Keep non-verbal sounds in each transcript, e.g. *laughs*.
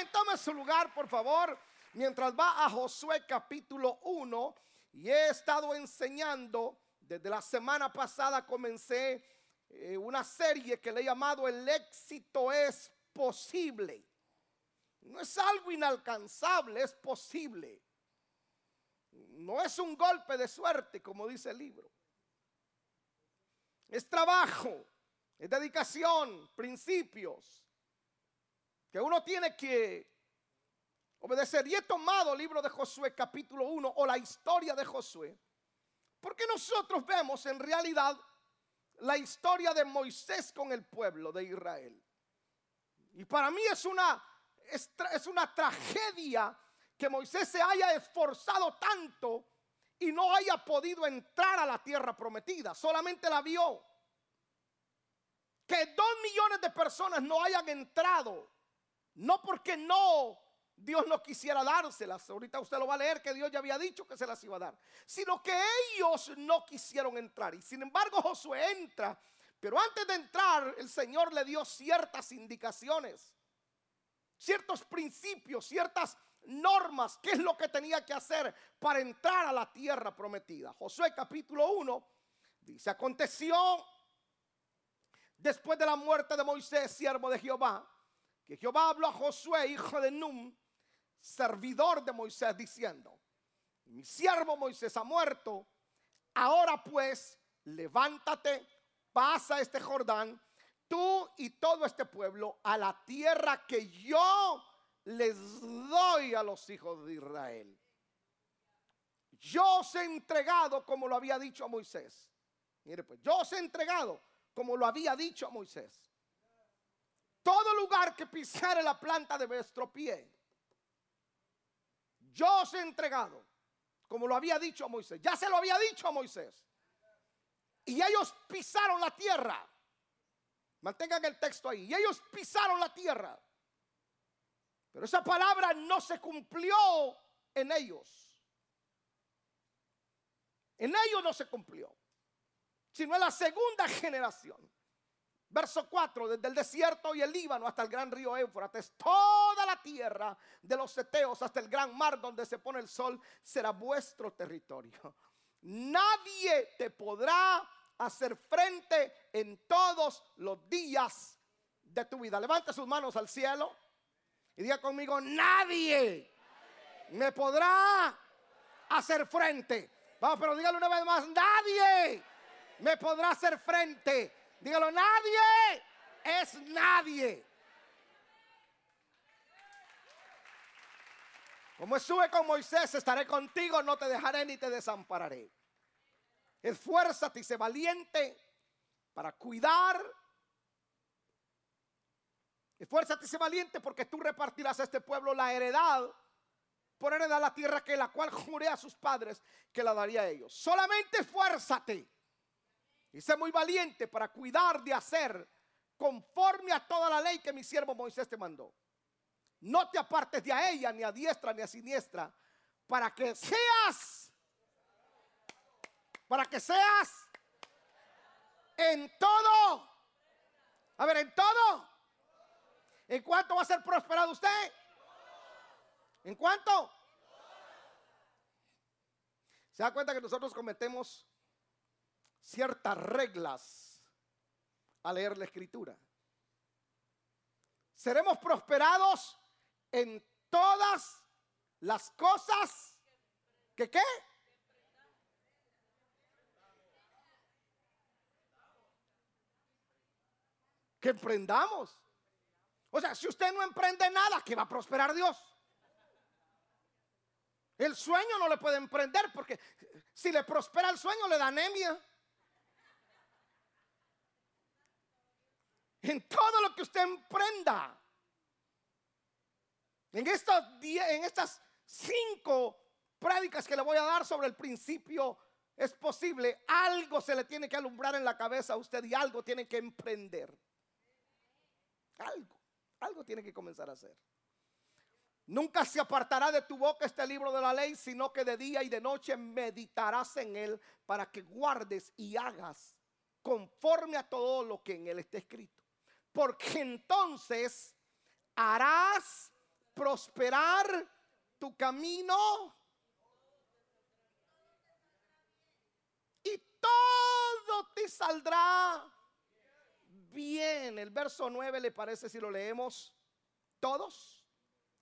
Amén. Tome su lugar, por favor. Mientras va a Josué capítulo 1. Y he estado enseñando. Desde la semana pasada comencé eh, una serie que le he llamado El éxito es posible. No es algo inalcanzable, es posible. No es un golpe de suerte, como dice el libro. Es trabajo, es dedicación, principios que uno tiene que obedecer. Y he tomado el libro de Josué capítulo 1 o la historia de Josué, porque nosotros vemos en realidad la historia de Moisés con el pueblo de Israel. Y para mí es una, es, una tragedia que Moisés se haya esforzado tanto y no haya podido entrar a la tierra prometida, solamente la vio. Que dos millones de personas no hayan entrado, no porque no Dios no quisiera dárselas, ahorita usted lo va a leer que Dios ya había dicho que se las iba a dar, sino que ellos no quisieron entrar. Y sin embargo Josué entra, pero antes de entrar el Señor le dio ciertas indicaciones, ciertos principios, ciertas normas, qué es lo que tenía que hacer para entrar a la tierra prometida. Josué capítulo 1 dice, aconteció después de la muerte de Moisés, siervo de Jehová, que Jehová habló a Josué, hijo de Num, servidor de Moisés, diciendo, mi siervo Moisés ha muerto, ahora pues levántate, pasa este Jordán, tú y todo este pueblo a la tierra que yo les doy a los hijos de Israel. Yo os he entregado como lo había dicho a Moisés. Mire pues, yo os he entregado como lo había dicho a Moisés. Todo lugar que pisare la planta de vuestro pie, yo os he entregado como lo había dicho a Moisés. Ya se lo había dicho a Moisés. Y ellos pisaron la tierra. Mantengan el texto ahí. Y ellos pisaron la tierra. Pero esa palabra no se cumplió en ellos. En ellos no se cumplió, sino en la segunda generación. Verso 4, desde el desierto y el Líbano hasta el gran río Éufrates, toda la tierra de los seteos hasta el gran mar donde se pone el sol será vuestro territorio. Nadie te podrá hacer frente en todos los días de tu vida. Levanta sus manos al cielo. Y diga conmigo, nadie me podrá hacer frente. Vamos, pero dígalo una vez más, nadie me podrá hacer frente. Dígalo, nadie es nadie. Como estuve con Moisés, estaré contigo, no te dejaré ni te desampararé. Esfuérzate y sé valiente para cuidar Esfuérzate y sé valiente porque tú repartirás a este pueblo la heredad por heredad la tierra que la cual juré a sus padres que la daría a ellos. Solamente esfuérzate y sé muy valiente para cuidar de hacer conforme a toda la ley que mi siervo Moisés te mandó. No te apartes de a ella, ni a diestra ni a siniestra, para que seas, para que seas en todo, a ver, en todo ¿En cuánto va a ser prosperado usted? ¿En cuánto? ¿Se da cuenta que nosotros cometemos ciertas reglas al leer la escritura? Seremos prosperados en todas las cosas que qué? Que emprendamos. O sea, si usted no emprende nada, ¿qué va a prosperar Dios? El sueño no le puede emprender porque si le prospera el sueño le da anemia. En todo lo que usted emprenda, en estas, cinco prédicas que le voy a dar sobre el principio, es posible, algo se le tiene que alumbrar en la cabeza a usted y algo tiene que emprender. Algo. Algo tiene que comenzar a hacer. Nunca se apartará de tu boca este libro de la ley, sino que de día y de noche meditarás en él para que guardes y hagas conforme a todo lo que en él está escrito. Porque entonces harás prosperar tu camino y todo te saldrá bien. El verso 9 le parece si lo leemos todos.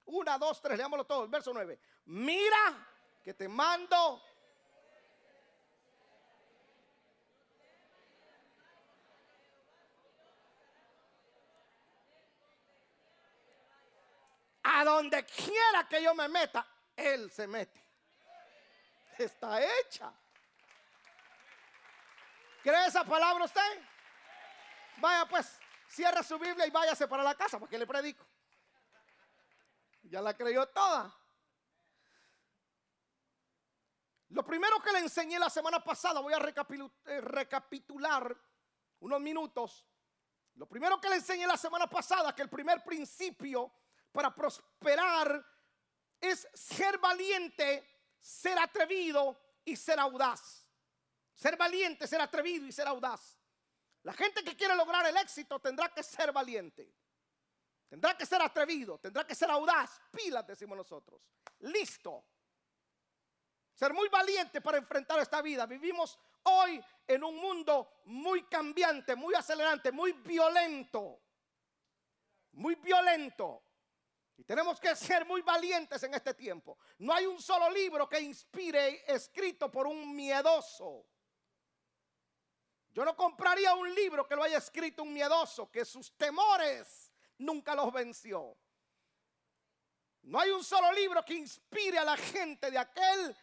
Una, dos, tres, leámoslo todos. Verso 9. Mira que te mando a donde quiera que yo me meta, Él se mete. Está hecha. ¿Cree esa palabra usted? Vaya pues, cierra su Biblia y váyase para la casa porque le predico. Ya la creyó toda. Lo primero que le enseñé la semana pasada, voy a eh, recapitular unos minutos. Lo primero que le enseñé la semana pasada, que el primer principio para prosperar es ser valiente, ser atrevido y ser audaz. Ser valiente, ser atrevido y ser audaz. La gente que quiere lograr el éxito tendrá que ser valiente. Tendrá que ser atrevido, tendrá que ser audaz. Pilas, decimos nosotros. Listo. Ser muy valiente para enfrentar esta vida. Vivimos hoy en un mundo muy cambiante, muy acelerante, muy violento. Muy violento. Y tenemos que ser muy valientes en este tiempo. No hay un solo libro que inspire escrito por un miedoso. Yo no compraría un libro que lo haya escrito un miedoso, que sus temores nunca los venció. No hay un solo libro que inspire a la gente de aquel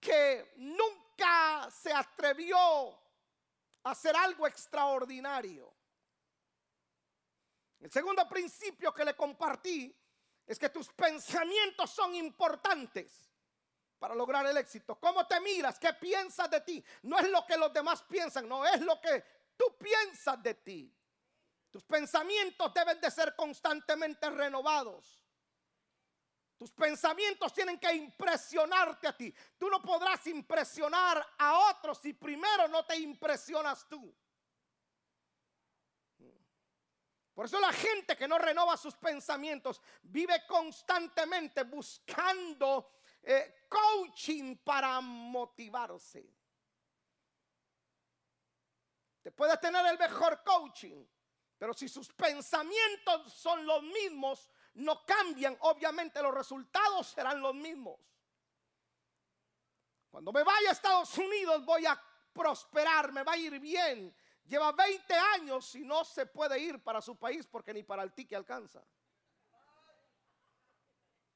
que nunca se atrevió a hacer algo extraordinario. El segundo principio que le compartí es que tus pensamientos son importantes para lograr el éxito. ¿Cómo te miras? ¿Qué piensas de ti? No es lo que los demás piensan, no es lo que tú piensas de ti. Tus pensamientos deben de ser constantemente renovados. Tus pensamientos tienen que impresionarte a ti. Tú no podrás impresionar a otros si primero no te impresionas tú. Por eso la gente que no renova sus pensamientos vive constantemente buscando eh, coaching para motivarse. Te puede tener el mejor coaching, pero si sus pensamientos son los mismos, no cambian, obviamente los resultados serán los mismos. Cuando me vaya a Estados Unidos voy a prosperar, me va a ir bien, Lleva 20 años y no se puede ir para su país porque ni para el tique alcanza.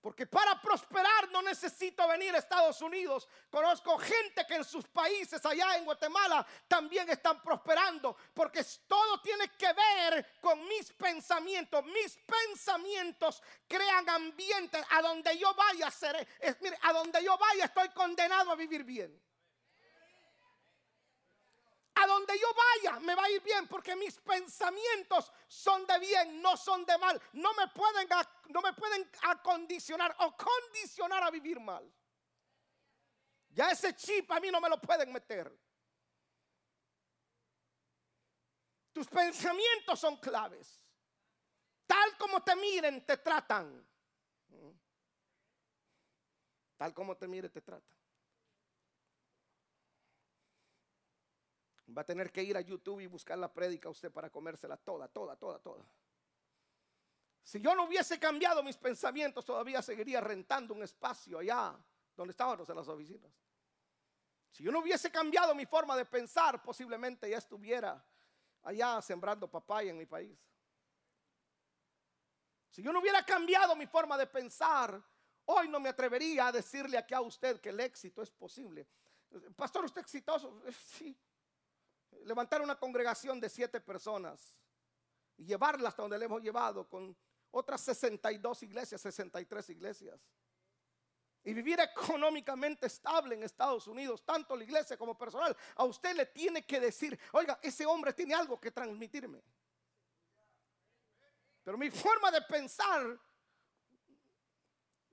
Porque para prosperar no necesito venir a Estados Unidos. Conozco gente que en sus países, allá en Guatemala, también están prosperando. Porque todo tiene que ver con mis pensamientos. Mis pensamientos crean ambientes. A donde yo vaya, seré, mire, a donde yo vaya estoy condenado a vivir bien. A donde yo vaya me va a ir bien porque mis pensamientos son de bien, no son de mal. No me pueden, no me pueden acondicionar o condicionar a vivir mal. Ya ese chip a mí no me lo pueden meter. Tus pensamientos son claves. Tal como te miren, te tratan. Tal como te miren, te tratan. Va a tener que ir a YouTube y buscar la prédica usted para comérsela toda, toda, toda, toda. Si yo no hubiese cambiado mis pensamientos, todavía seguiría rentando un espacio allá donde estábamos en las oficinas. Si yo no hubiese cambiado mi forma de pensar, posiblemente ya estuviera allá sembrando papaya en mi país. Si yo no hubiera cambiado mi forma de pensar, hoy no me atrevería a decirle aquí a usted que el éxito es posible. Pastor, ¿usted exitoso? *laughs* Sí, levantar una congregación de siete personas y llevarla hasta donde le hemos llevado con otras 62 iglesias, 63 iglesias. Y vivir económicamente estable en Estados Unidos, tanto la iglesia como personal. A usted le tiene que decir, oiga, ese hombre tiene algo que transmitirme. Pero mi forma de pensar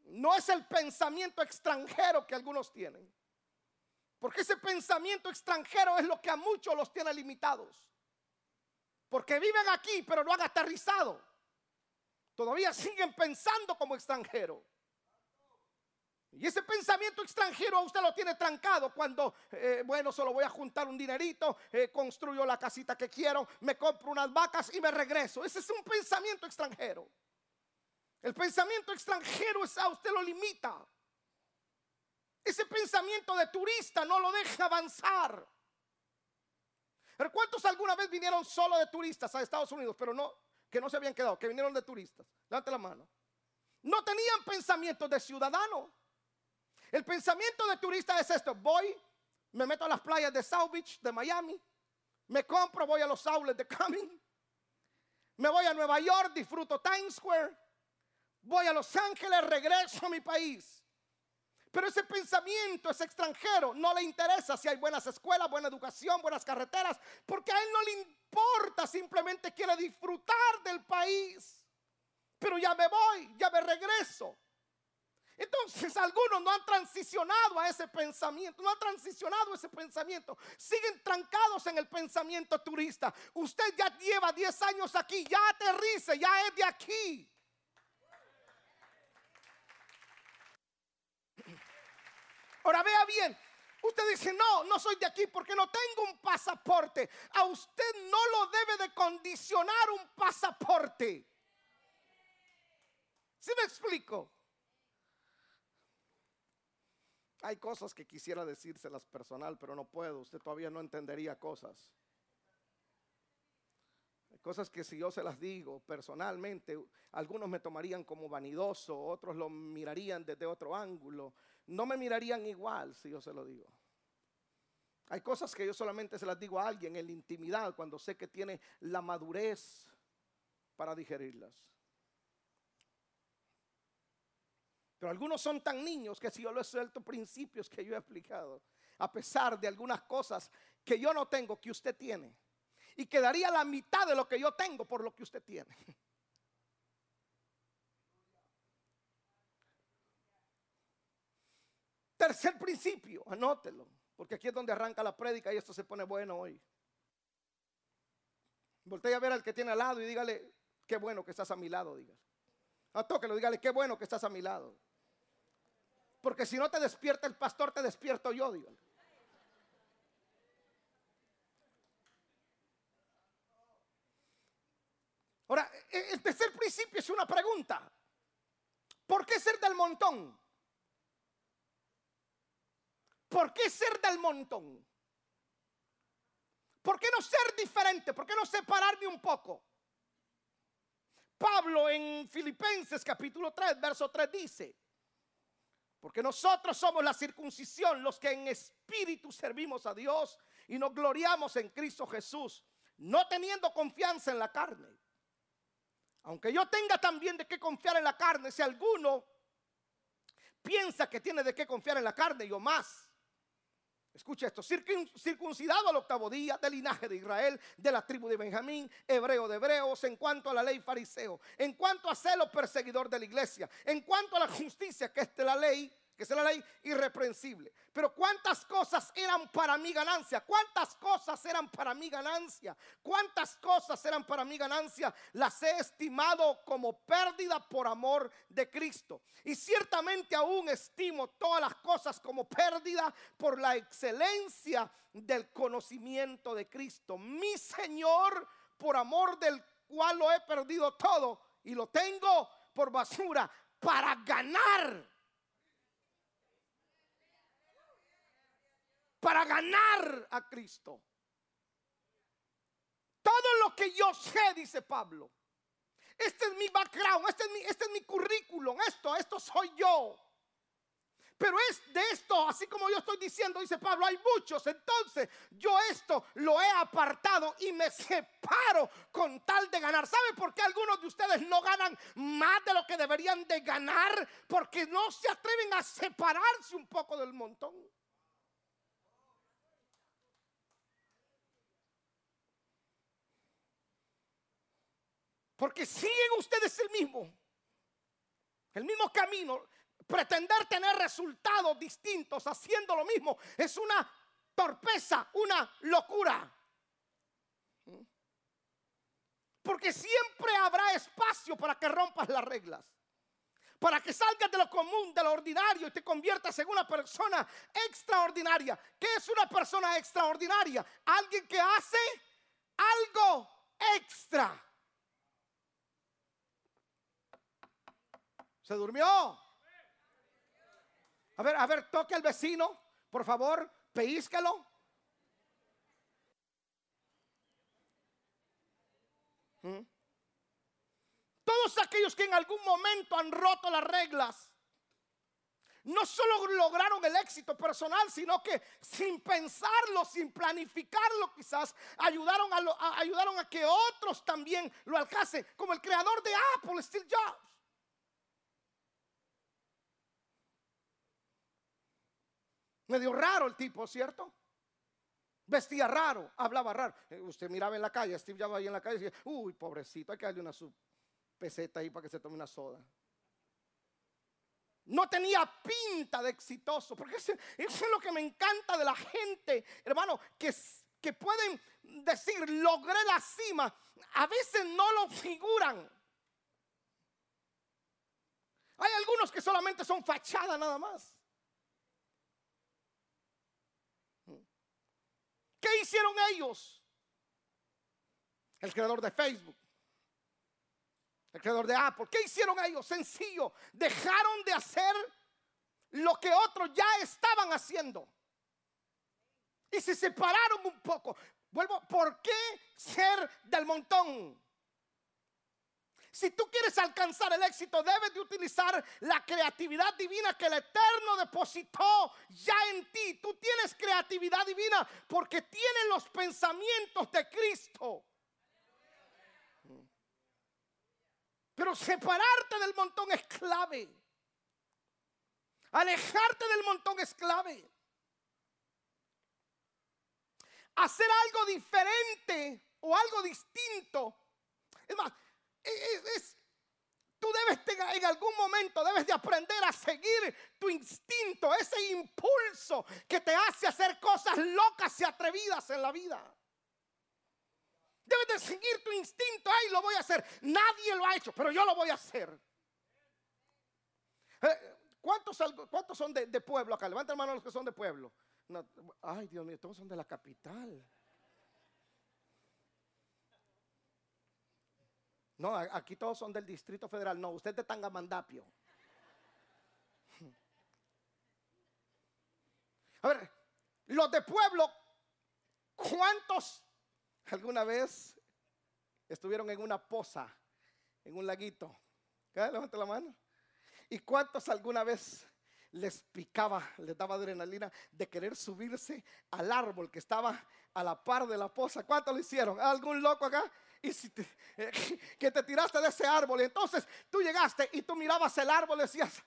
no es el pensamiento extranjero que algunos tienen. Porque ese pensamiento extranjero es lo que a muchos los tiene limitados. Porque viven aquí, pero no han aterrizado. todavía siguen pensando como extranjero. Y ese pensamiento extranjero a usted lo tiene trancado cuando, eh, bueno, solo voy a juntar un dinerito, eh, construyo la casita que quiero, me compro unas vacas y me regreso. Ese es un pensamiento extranjero. El pensamiento extranjero es a usted lo limita. Ese pensamiento de turista no lo deja avanzar. ¿cuántos alguna vez vinieron solo de turistas a Estados Unidos, pero no, que no se habían quedado, que vinieron de turistas? Levante la mano. No tenían pensamientos de ciudadano. El pensamiento de turista es esto: voy, me meto a las playas de South Beach, de Miami, me compro, voy a los outlets de Cumming, me voy a Nueva York, disfruto Times Square, voy a Los Ángeles, regreso a mi país. Pero ese pensamiento es extranjero, no le interesa si hay buenas escuelas, buena educación, buenas carreteras, porque a él no le importa, simplemente quiere disfrutar del país. Pero ya me voy, ya me regreso. Entonces *laughs* algunos no han transicionado a ese pensamiento, no han transicionado ese pensamiento, siguen trancados en el pensamiento turista. Usted ya lleva 10 años aquí, ya aterrice, ya es de aquí. Ahora vea bien, usted dice, no, no soy de aquí porque no tengo un pasaporte. A usted no lo debe de condicionar un pasaporte. ¿Sí me explico? Hay cosas que quisiera decírselas personal, pero no puedo. Usted todavía no entendería cosas. Hay cosas que si yo se las digo personalmente, algunos me tomarían como vanidoso, otros lo mirarían desde otro ángulo no me mirarían igual si yo se lo digo. Hay cosas que yo solamente se las digo a alguien en la intimidad cuando sé que tiene la madurez para digerirlas. Pero algunos son tan niños que si yo les suelto principios que yo he explicado, a pesar de algunas cosas que yo no tengo, que usted tiene, y quedaría la mitad de lo que yo tengo por lo que usted tiene. *laughs* Tercer principio, anótelo, porque aquí es donde arranca la prédica y esto se pone bueno hoy. Voltea a ver al que tiene al lado y dígale, qué bueno que estás a mi lado, dígale. A tóquelo, dígale, qué bueno que estás a mi lado. Porque si no te despierta el pastor, te despierto yo, dígale. Ahora, e-, el tercer principio es una pregunta. ¿Por qué ser del montón? ¿Por qué ser del montón? ¿Por qué no ser diferente? ¿Por qué no separarme un poco? Pablo en Filipenses capítulo 3, verso 3 dice, porque nosotros somos la circuncisión, los que en espíritu servimos a Dios y nos gloriamos en Cristo Jesús, no teniendo confianza en la carne. Aunque yo tenga también de qué confiar en la carne, si alguno piensa que tiene de qué confiar en la carne, yo más Escucha esto, circuncidado al octavo día del linaje de Israel, de la tribu de Benjamín, hebreo de hebreos, en cuanto a la ley fariseo, en cuanto a celo perseguidor de la iglesia, en cuanto a la justicia que es la ley, que es la ley irreprensible. Pero cuántas cosas eran para mi ganancia, cuántas cosas eran para mi ganancia, cuántas cosas eran para mi ganancia, las he estimado como pérdida por amor de Cristo. Y ciertamente aún estimo todas las cosas como pérdida por la excelencia del conocimiento de Cristo, mi Señor, por amor del cual lo he perdido todo y lo tengo por basura para ganar para ganar a Cristo. Todo lo que yo sé, dice Pablo. Este es mi background, este es mi, este es mi currículum, esto, esto soy yo. Pero es de esto, así como yo estoy diciendo, dice Pablo, hay muchos. Entonces yo esto lo he apartado y me separo con tal de ganar. ¿Sabe por qué algunos de ustedes no ganan más de lo que deberían de ganar? Porque no se atreven a separarse un poco del montón. Porque siguen ustedes el mismo, el mismo camino. Pretender tener resultados distintos haciendo lo mismo es una torpeza, una locura. Porque siempre habrá espacio para que rompas las reglas. Para que salgas de lo común, de lo ordinario y te conviertas en una persona extraordinaria. ¿Qué es una persona extraordinaria? Alguien que hace algo extra. ¿Se durmió? A ver, a ver, toque al vecino, por favor, peísquelo. ¿Mm? Todos aquellos que en algún momento han roto las reglas, no solo lograron el éxito personal, sino que sin pensarlo, sin planificarlo quizás, ayudaron a, ayudaron a que otros también lo alcancen, como el creador de Apple, Steve Jobs. Medio raro el tipo, ¿cierto? Vestía raro, hablaba raro. Eh, usted miraba en la calle, Steve Jobs ahí en la calle y decía, uy, pobrecito, hay que darle una su peseta ahí para que se tome una soda. No tenía pinta de exitoso, porque eso, es lo que me encanta de la gente, hermano, que, que pueden decir, logré la cima. A veces no lo figuran. Hay algunos que solamente son fachada nada más. ¿Qué hicieron ellos? El creador de Facebook, el creador de Apple, ¿qué hicieron ellos? Sencillo, dejaron de hacer lo que otros ya estaban haciendo. Y se separaron un poco. Vuelvo, ¿por qué ser del montón? Si tú quieres alcanzar el éxito, debes de utilizar la creatividad divina que el Eterno depositó ya en ti. Tú tienes creatividad divina porque tienes los pensamientos de Cristo. Pero separarte del montón es clave. Alejarte del montón es clave. Hacer algo diferente o algo distinto. Es más, es, tú debes en algún momento debes de aprender a seguir tu instinto, ese impulso que te hace hacer cosas locas y atrevidas en la vida. Debes de seguir tu instinto, ay, lo voy a hacer. Nadie lo ha hecho, pero yo lo voy a hacer. Eh, ¿Cuántos, ¿Cuántos, son de, pueblo acá? Levanten mano los que son de pueblo. ay, Dios mío, todos son de la capital. No, aquí todos son del Distrito Federal. No, usted es de Tangamandapio. A ver, los de pueblo, ¿cuántos alguna vez estuvieron en una poza, en un laguito? ¿Qué? Levanta la mano. ¿Y cuántos alguna vez les picaba, les daba adrenalina de querer subirse al árbol que estaba a la par de la poza? ¿Cuántos lo hicieron? ¿Algún loco acá? Y si eh, *laughs* que te tiraste de ese árbol y entonces tú llegaste y tú mirabas el árbol y decías,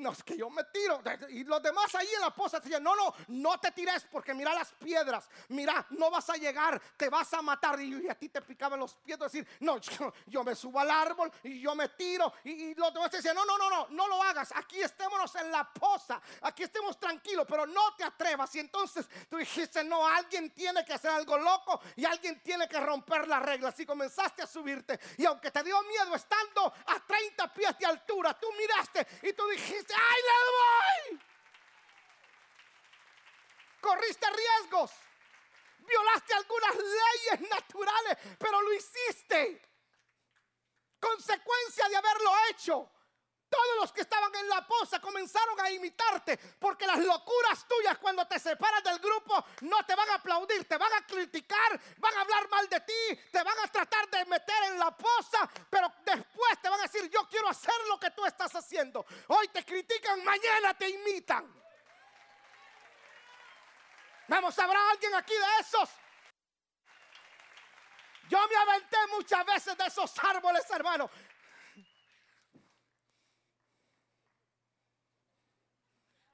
no, es que yo me tiro. Y los demás ahí en la poza decían, no, no, no te tires porque mira las piedras. Mira, no vas a llegar, te vas a matar. Y, a ti te picaban los pies. Decir, no, yo, me subo al árbol y yo me tiro. Y, los demás decían, no, no, no, no, no lo hagas. Aquí estémonos en la poza. Aquí estemos tranquilos, pero no te atrevas. Y entonces tú dijiste, no, alguien tiene que hacer algo loco y alguien tiene que romper las reglas. Y comenzaste a subirte. Y aunque te dio miedo estando a 30 pies de altura, tú miraste y tú dijiste, ¡ay, le voy! Corriste riesgos, violaste algunas leyes naturales, pero lo hiciste. Consecuencia de haberlo hecho. Todos los que estaban en la poza comenzaron a imitarte porque las locuras tuyas cuando te separas del grupo no te van a aplaudir, te van a criticar, van a hablar mal de ti, te van a tratar de meter en la poza, pero después te van a decir, yo quiero hacer lo que tú estás haciendo. Hoy te critican, mañana te imitan. Vamos, ¿habrá alguien aquí de esos? Yo me aventé muchas veces de esos árboles, hermano.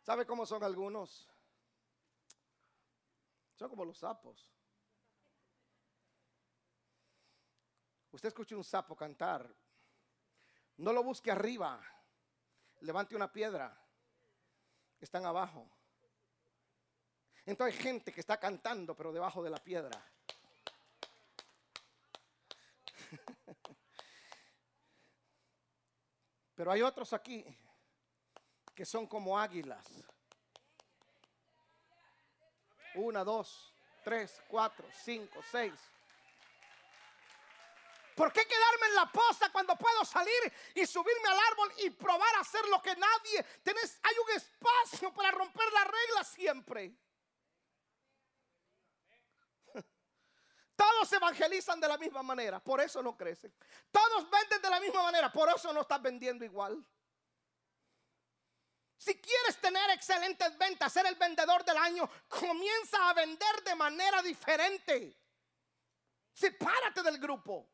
¿Sabe cómo son algunos? Son como los sapos. Usted escucha un sapo cantar. No lo busque arriba. Levante una piedra. Están abajo. Entonces hay gente que está cantando, pero debajo de la piedra. *laughs* Pero hay otros aquí que son como águilas. Una, dos, tres, cuatro, cinco, seis. ¿Por qué quedarme en la poza cuando puedo salir y subirme al árbol y probar a hacer lo que nadie? Tenés, hay un espacio para romper la regla siempre. *laughs* Todos evangelizan de la misma manera, por eso no crecen. Todos venden de la misma manera, por eso no estás vendiendo igual. Si quieres tener excelentes ventas, ser el vendedor del año, comienza a vender de manera diferente. Sepárate del grupo.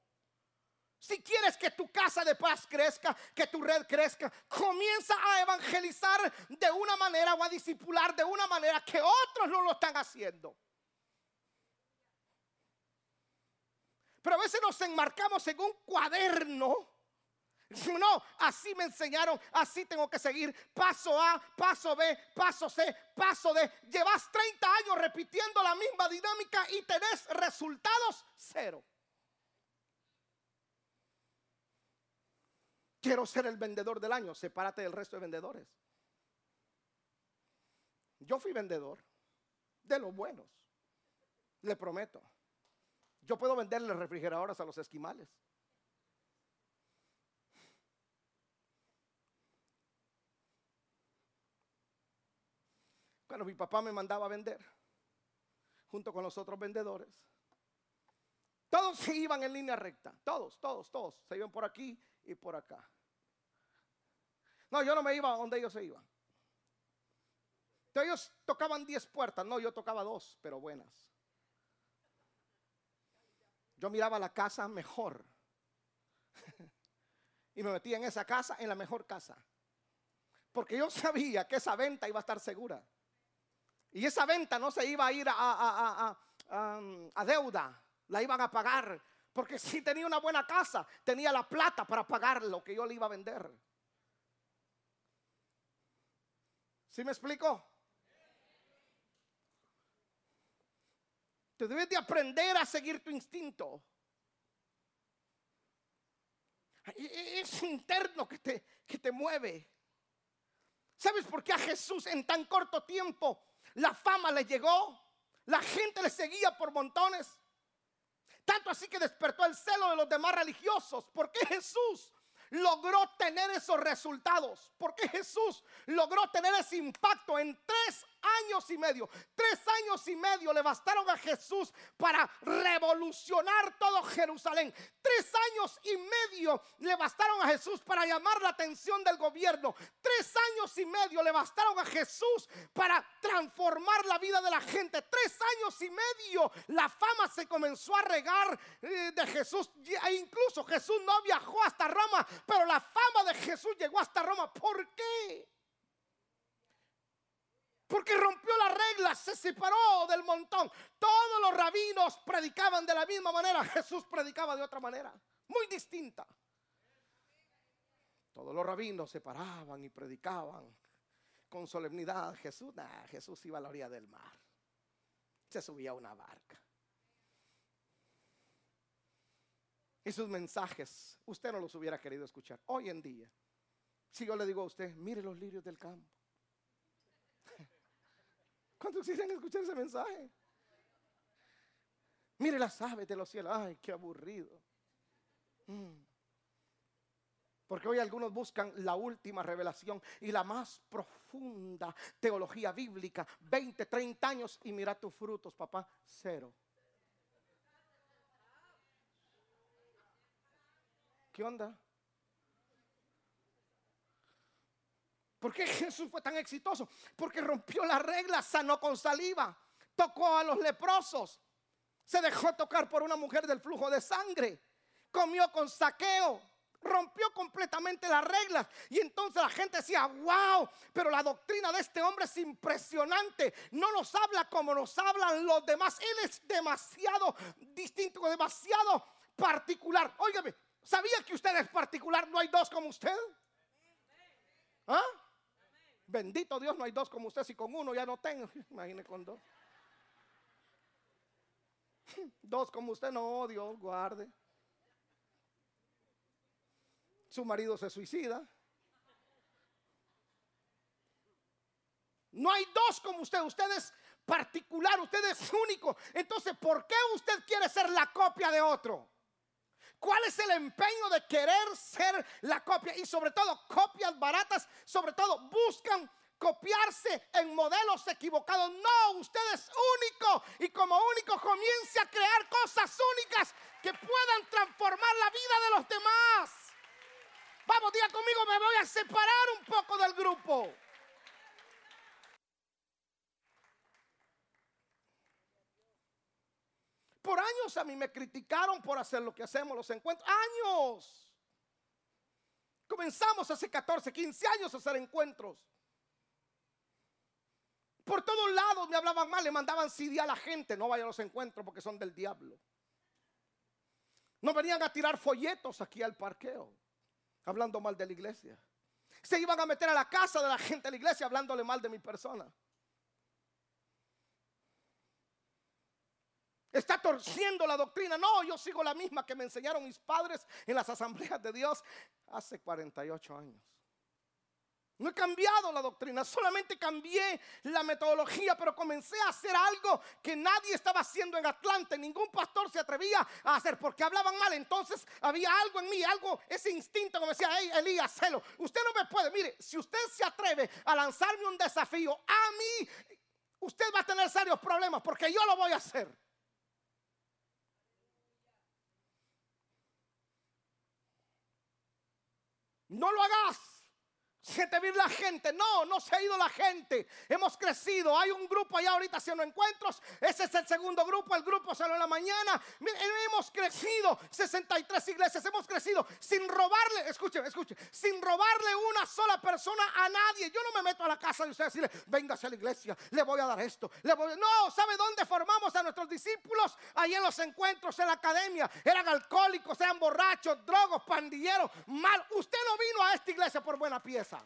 Si quieres que tu casa de paz crezca, que tu red crezca, comienza a evangelizar de una manera o a discipular de una manera que otros no lo están haciendo. Pero a veces nos enmarcamos en un cuaderno. *laughs* No, así me enseñaron, así tengo que seguir. Paso A, paso B, paso C, paso D. Llevas 30 años repitiendo la misma dinámica y tenés resultados cero. Quiero ser el vendedor del año. Sepárate del resto de vendedores. Yo fui vendedor de los buenos. Le prometo. Yo puedo venderle refrigeradoras a los esquimales. Cuando mi papá me mandaba a vender, junto con los otros vendedores, todos se iban en línea recta. Todos, todos, todos. Se iban por aquí y por acá. No, yo no me iba donde ellos se iban. ellos tocaban 10 puertas. No, yo tocaba dos, pero buenas. Yo miraba la casa mejor. *laughs* y me metía en esa casa, en la mejor casa. Porque yo sabía que esa venta iba a estar segura. Y esa venta no se iba a ir a, a, deuda, la iban a pagar. Porque si tenía una buena casa, tenía la plata para pagar lo que yo le iba a vender. ¿Sí me explico? debes de aprender a seguir tu instinto. Es interno que te, que te mueve. ¿Sabes por qué a Jesús en tan corto tiempo la fama le llegó? La gente le seguía por montones. Tanto así que despertó el celo de los demás religiosos. ¿Por qué Jesús logró tener esos resultados? ¿Por qué Jesús logró tener ese impacto en tres años y medio. Tres años y medio le bastaron a Jesús para revolucionar todo Jerusalén. Tres años y medio le bastaron a Jesús para llamar la atención del gobierno. Tres años y medio le bastaron a Jesús para transformar la vida de la gente. Tres años y medio la fama se comenzó a regar eh, de Jesús. E incluso Jesús no viajó hasta Roma, pero la fama de Jesús llegó hasta Roma. ¿Por qué? Porque rompió la regla, se separó del montón. Todos los rabinos predicaban de la misma manera. Jesús predicaba de otra manera, muy distinta. Todos los rabinos se paraban y predicaban con solemnidad. Jesús, Jesús iba a la orilla del mar. Se subía a una barca. Y sus mensajes, usted no los hubiera querido escuchar. Hoy en día, si yo le digo a usted, mire los lirios del campo. ¿Cuántos quisieran escuchar ese mensaje? Mire las aves de los cielos. Ay, qué aburrido. Mm. Porque hoy algunos buscan la última revelación y la más profunda teología bíblica. 20, 30 años y mira tus frutos, papá. Cero. ¿Qué onda? ¿Por qué *laughs* Jesús fue tan exitoso? Porque rompió la regla, sanó con saliva, tocó a los leprosos, se dejó tocar por una mujer del flujo de sangre, comió con saqueo, rompió completamente las reglas. Y entonces la gente decía, wow, pero la doctrina de este hombre es impresionante. No nos habla como nos hablan los demás. Él es demasiado distinto, demasiado particular. Óigame, ¿sabía que usted es particular? No hay dos como usted. ¿Ah? Bendito Dios, no hay dos como usted. Si con uno ya no tengo, *laughs* imagine con dos. *laughs* Dos como usted, no, Dios guarde. Su marido se suicida. No hay dos como usted. Usted es particular, usted es único. Entonces, ¿por qué usted quiere ser la copia de otro? ¿Cuál es el empeño de querer ser la copia? Y sobre todo, copias baratas, sobre todo, buscan copiarse en modelos equivocados. No, usted es único y como único comience a crear cosas únicas que puedan transformar la vida de los demás. Vamos, diga conmigo, me voy a separar un poco del grupo. Por años a mí me criticaron por hacer lo que hacemos, los encuentros. Años. Comenzamos hace 14, 15 años a hacer encuentros. Por todos lados me hablaban mal, le mandaban CD a la gente, no vaya a los encuentros porque son del diablo. No venían a tirar folletos aquí al parqueo, hablando mal de la iglesia. Se iban a meter a la casa de la gente de la iglesia hablándole mal de mi persona. Está torciendo la doctrina. No, yo sigo la misma que me enseñaron mis padres en las asambleas de Dios hace 48 años. No he cambiado la doctrina, solamente cambié la metodología, pero comencé a hacer algo que nadie estaba haciendo en Atlanta. Ningún pastor se atrevía a hacer porque hablaban mal. Entonces había algo en mí, algo, ese instinto que me decía, hey, Elías, celo. Usted no me puede. Mire, si usted se atreve a lanzarme un desafío a mí, usted va a tener serios problemas porque yo lo voy a hacer. No lo hagas. Se te la gente. No, no se ha ido la gente. Hemos crecido. Hay un grupo allá ahorita haciendo encuentros. Ese es el segundo grupo. El grupo salió en la mañana. hemos crecido. 63 iglesias. Hemos crecido sin robarle. Escuchen, escuchen. Sin robarle una sola persona a nadie. Yo no me meto a la casa de ustedes y decirle, véngase a la iglesia. Le voy a dar esto. Le voy... No, ¿sabe dónde formamos a nuestros discípulos? Ahí en los encuentros, en la academia. Eran alcohólicos, eran borrachos, drogos, pandilleros. Mal. Usted no vino a esta iglesia por buena pieza.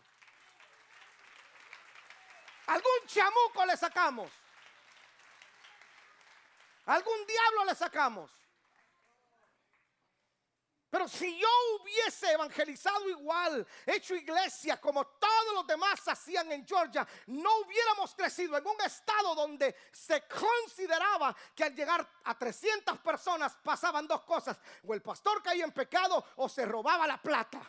Algún chamuco le sacamos. Algún diablo le sacamos. Pero si yo hubiese evangelizado igual, hecho iglesia como todos los demás hacían en Georgia, no hubiéramos crecido en un estado donde se consideraba que al llegar a 300 personas pasaban dos cosas. O el pastor caía en pecado o se robaba la plata.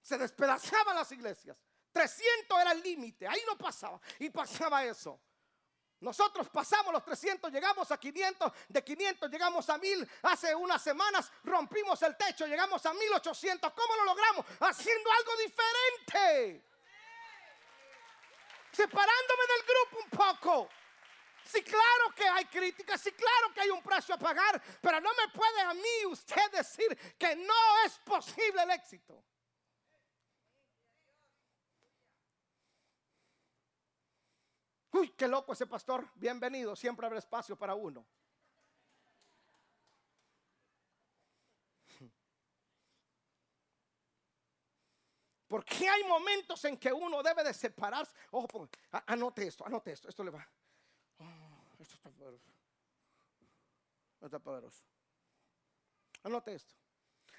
Se despedazaban las iglesias. 300 era el límite, ahí no pasaba. Y pasaba eso. Nosotros pasamos los 300, llegamos a 500, de 500 llegamos a 1000. Hace unas semanas rompimos el techo, llegamos a 1800. ¿Cómo lo logramos? Haciendo algo diferente. Separándome del grupo un poco. Sí, claro que hay críticas, sí, claro que hay un precio a pagar, pero no me puede a mí usted decir que no es posible el éxito. Uy, qué loco ese pastor. Bienvenido. Siempre habrá espacio para uno. Porque hay momentos en que uno debe de separarse. Ojo, anote esto, anote esto. Esto le va. Oh, esto está poderoso. Está poderoso. Anote esto.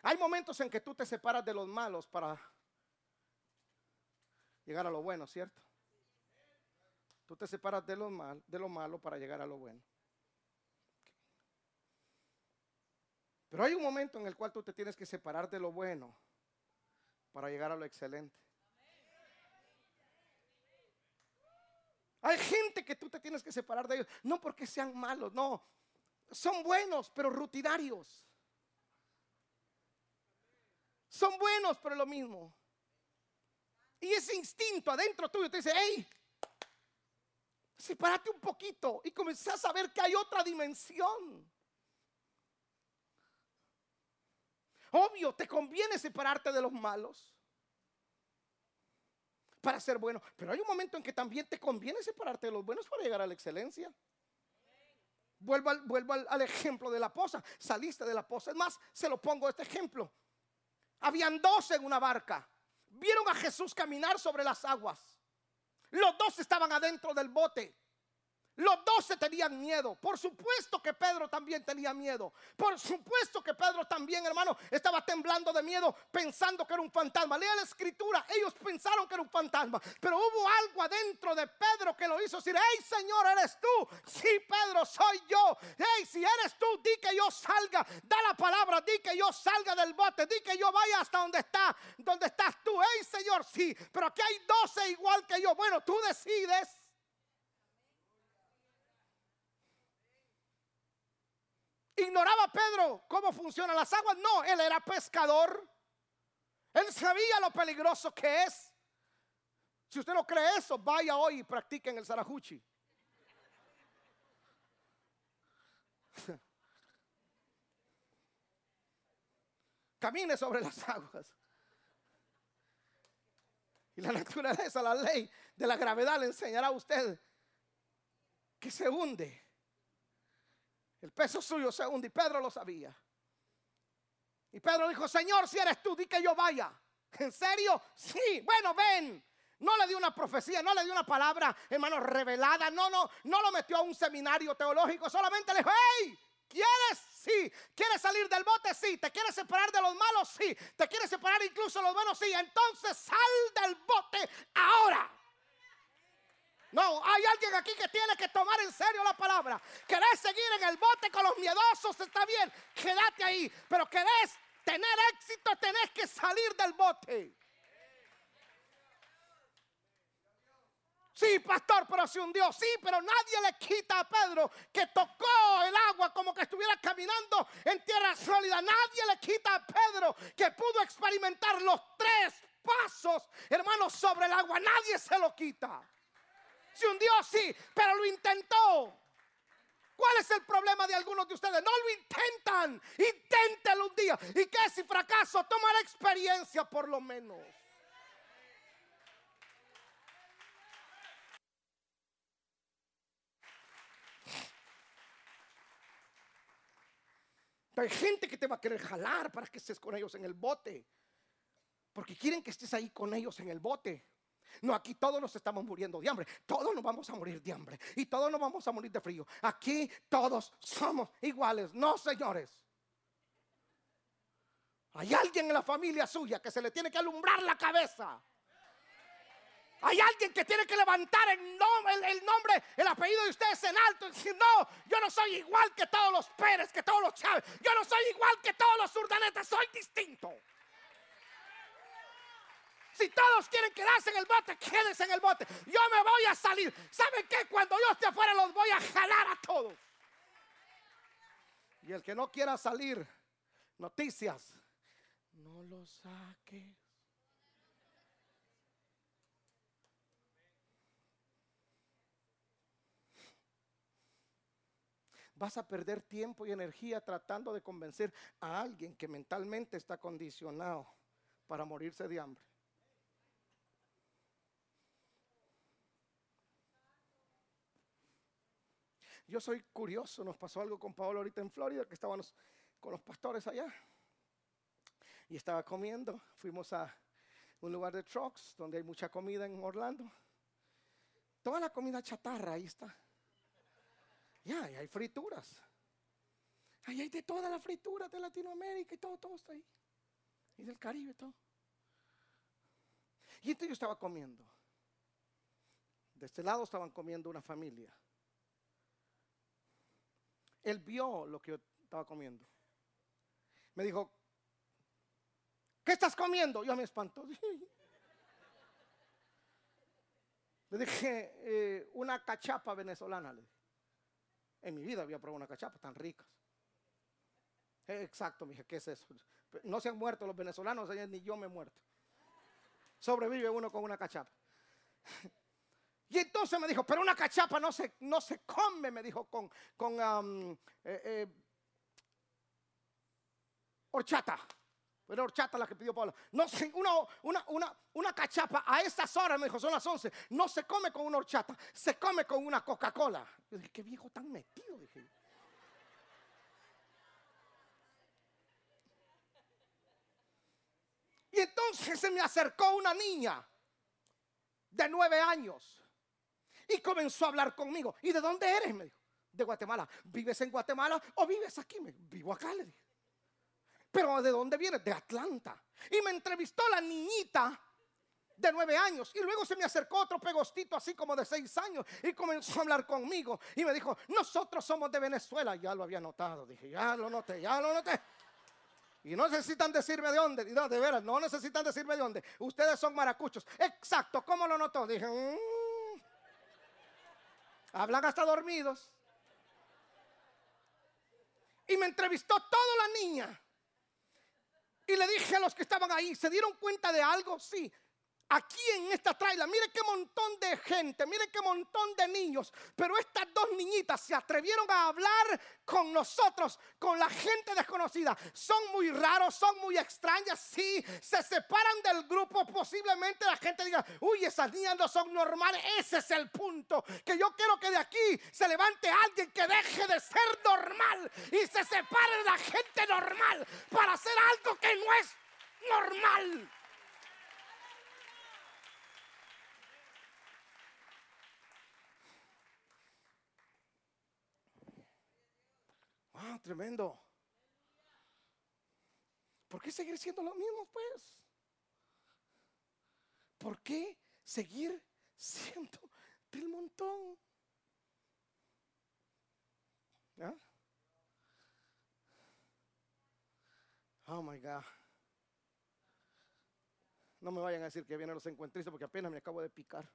Hay momentos en que tú te separas de los malos para llegar a lo bueno, ¿cierto? Tú te separas de lo, de lo malo para llegar a lo bueno. Pero hay un momento en el cual tú te tienes que separar de lo bueno para llegar a lo excelente. Hay gente que tú te tienes que separar de ellos, no porque sean malos, no. Son buenos, pero rutinarios. Son buenos, pero lo mismo. Y ese instinto adentro tuyo te dice, hey, sepárate un poquito y comencé a saber que hay otra dimensión. Obvio, te conviene separarte de los malos para ser bueno, pero hay un momento en que también te conviene separarte de los buenos para llegar a la excelencia. Vuelvo, al, vuelvo al, ejemplo de la poza. Saliste de la poza. Es más, se lo pongo este ejemplo. Habían dos en una barca. Vieron a Jesús caminar sobre las aguas. Los dos estaban adentro del bote. Los doce tenían miedo. Por supuesto que Pedro también tenía miedo. Por supuesto que Pedro también, hermano, estaba temblando de miedo pensando que era un fantasma. Lea la escritura. Ellos pensaron que era un fantasma. Pero hubo algo adentro de Pedro que lo hizo decir, hey Señor, eres tú. Sí, Pedro, soy yo. Hey, si eres tú, di que yo salga. Da la palabra, di que yo salga del bote. Di que yo vaya hasta donde está, donde estás tú. Hey, Señor, sí. Pero aquí hay doce igual que yo. Bueno, tú decides. ¿Ignoraba Pedro cómo funcionan las aguas? No, él era pescador. Él sabía lo peligroso que es. Si usted no cree eso, vaya hoy y practique en el Sarajuchi. *laughs* Camine sobre las aguas. Y la naturaleza, la ley de la gravedad le enseñará a usted que se hunde el peso suyo se hunde y Pedro lo sabía. Y Pedro dijo, Señor, si eres tú, di que yo vaya. ¿En serio? Sí, bueno, ven. No le dio una profecía, no le dio una palabra, hermano, revelada. No, no, no lo metió a un seminario teológico. Solamente le dijo, hey, ¿quieres? Sí. ¿Quieres salir del bote? Sí. ¿Te quieres separar de los malos? Sí. ¿Te quieres separar incluso de los buenos? Sí. Entonces sal del bote ahora. No, hay alguien aquí que tiene que tomar en serio la palabra. Querés seguir en el bote con los miedosos, está bien, quédate ahí. Pero querés tener éxito, tenés que salir del bote. Sí, pastor, pero se hundió. Sí, pero nadie le quita a Pedro que tocó el agua como que estuviera caminando en tierra sólida. Nadie le quita a Pedro que pudo experimentar los tres pasos, hermanos, sobre el agua. Nadie se lo quita. Se hundió, sí, pero lo intentó. ¿Cuál es el problema de algunos de ustedes? No lo intentan. Inténtelo un día. ¿Y qué si fracaso? Toma la experiencia por lo menos. Hay gente que te va a querer jalar para que estés con ellos en el bote. Porque quieren que estés ahí con ellos en el bote. No, aquí todos nos estamos muriendo de hambre. Todos nos vamos a morir de hambre. Y todos nos vamos a morir de frío. Aquí todos somos iguales. No, señores. Hay alguien en la familia suya que se le tiene que alumbrar la cabeza. Hay alguien que tiene que levantar el nombre, el, apellido de ustedes en alto y decir, no, yo no soy igual que todos los Pérez, que todos los Chávez. Yo no soy igual que todos los Urdanetas, soy distinto. Si todos quieren quedarse en el bote, quédense en el bote. Yo me voy a salir. ¿Saben qué? Cuando yo esté afuera los voy a jalar a todos. Y el que no quiera salir, noticias, no lo saques. Vas a perder tiempo y energía tratando de convencer a alguien que mentalmente está condicionado para morirse de hambre. Yo soy curioso, nos pasó algo con Pablo ahorita en Florida, que estábamos con los pastores allá. Y estaba comiendo, fuimos a un lugar de trucks donde hay mucha comida en Orlando. Toda la comida chatarra, ahí está. Ya, y hay frituras. Ahí hay de todas las frituras de Latinoamérica y todo, todo está ahí. Y del Caribe, todo. Y entonces yo estaba comiendo. De este lado estaban comiendo una familia. Él vio lo que yo estaba comiendo. Me dijo, ¿qué estás comiendo? Yo me espanto. *laughs* Le dije, eh, una cachapa venezolana. En mi vida había probado una cachapa tan ricas. Exacto, me dije, ¿qué es eso? No se han muerto los venezolanos, ni yo me he muerto. Sobrevive uno con una cachapa. Y entonces me dijo, pero una cachapa no se, no se come, me dijo, con, con eh, eh, horchata. Era horchata la que pidió Pablo. No una, una, una, una, cachapa a estas horas, me dijo, son las 11. No se come con una horchata, se come con una Coca-Cola. Yo dije, qué viejo tan metido. Y entonces se me acercó una niña de nueve años Y comenzó a hablar conmigo. ¿Y de dónde eres? Me dijo. De Guatemala. ¿Vives en Guatemala o vives aquí? Me vivo acá, le dije. Pero ¿de dónde vienes? De Atlanta. Y me entrevistó la niñita de nueve años. Y luego se me acercó otro pegostito así como de seis años y comenzó a hablar conmigo. Y me dijo, nosotros somos de Venezuela. Ya lo había notado. Dije, ya lo noté, ya lo noté. Y no necesitan decirme de dónde. No, de veras, no necesitan decirme de dónde. Ustedes son maracuchos. Exacto, ¿cómo lo notó? Dije, mm". Hablan hasta dormidos. Y me entrevistó toda la niña. Y le dije a los que estaban ahí, ¿se dieron cuenta de algo? Sí, aquí en esta traila, mire qué montón de gente, mire qué montón de niños, pero estas dos niñitas se atrevieron a hablar con nosotros, con la gente desconocida. Son muy raros, son muy extrañas, sí, se separan del grupo, posiblemente la gente diga, uy, esas niñas no son normales, ese es el punto, que yo quiero que de aquí se levante alguien que deje de ser normal y se separe de la gente normal para hacer algo que no es normal. Ah, tremendo. ¿Por qué seguir siendo lo mismo, pues? ¿Por qué seguir siendo del montón? ¿Ah? Oh my God. No me vayan a decir que vienen los encuentristas porque apenas me acabo de picar.